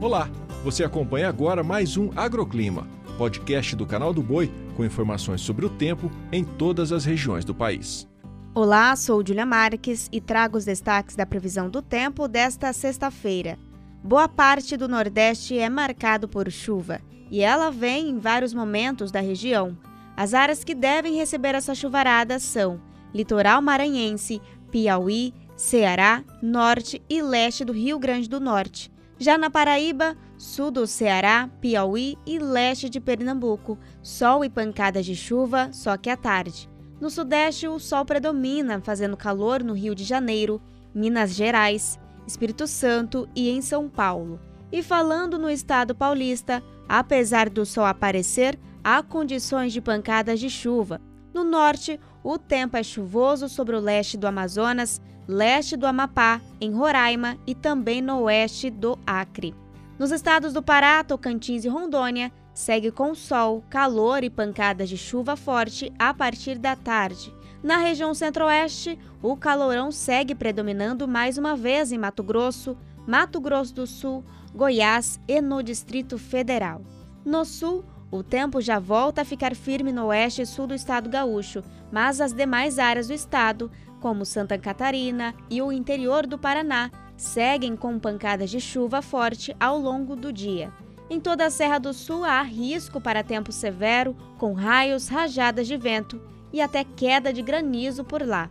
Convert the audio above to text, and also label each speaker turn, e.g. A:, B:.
A: Olá, você acompanha agora mais um Agroclima, podcast do canal do Boi com informações sobre o tempo em todas as regiões do país.
B: Olá, sou Julia Marques e trago os destaques da previsão do tempo desta sexta-feira. Boa parte do Nordeste é marcado por chuva e ela vem em vários momentos da região. As áreas que devem receber essa chuvarada são litoral maranhense, Piauí, Ceará, norte e leste do Rio Grande do Norte. Já na Paraíba, sul do Ceará, Piauí e leste de Pernambuco, sol e pancadas de chuva, só que à tarde. No sudeste, o sol predomina, fazendo calor no Rio de Janeiro, Minas Gerais, Espírito Santo e em São Paulo. E falando no estado paulista, apesar do sol aparecer, há condições de pancadas de chuva. No norte, o tempo é chuvoso sobre o leste do Amazonas, leste do Amapá, em Roraima e também no oeste do Acre. Nos estados do Pará, Tocantins e Rondônia, segue com sol, calor e pancadas de chuva forte a partir da tarde. Na região centro-oeste, o calorão segue predominando mais uma vez em Mato Grosso, Mato Grosso do Sul, Goiás e no Distrito Federal. No sul, o tempo já volta a ficar firme no oeste e sul do estado gaúcho, mas as demais áreas do estado, como Santa Catarina e o interior do Paraná, seguem com pancadas de chuva forte ao longo do dia. Em toda a Serra do Sul há risco para tempo severo, com raios, rajadas de vento e até queda de granizo por lá.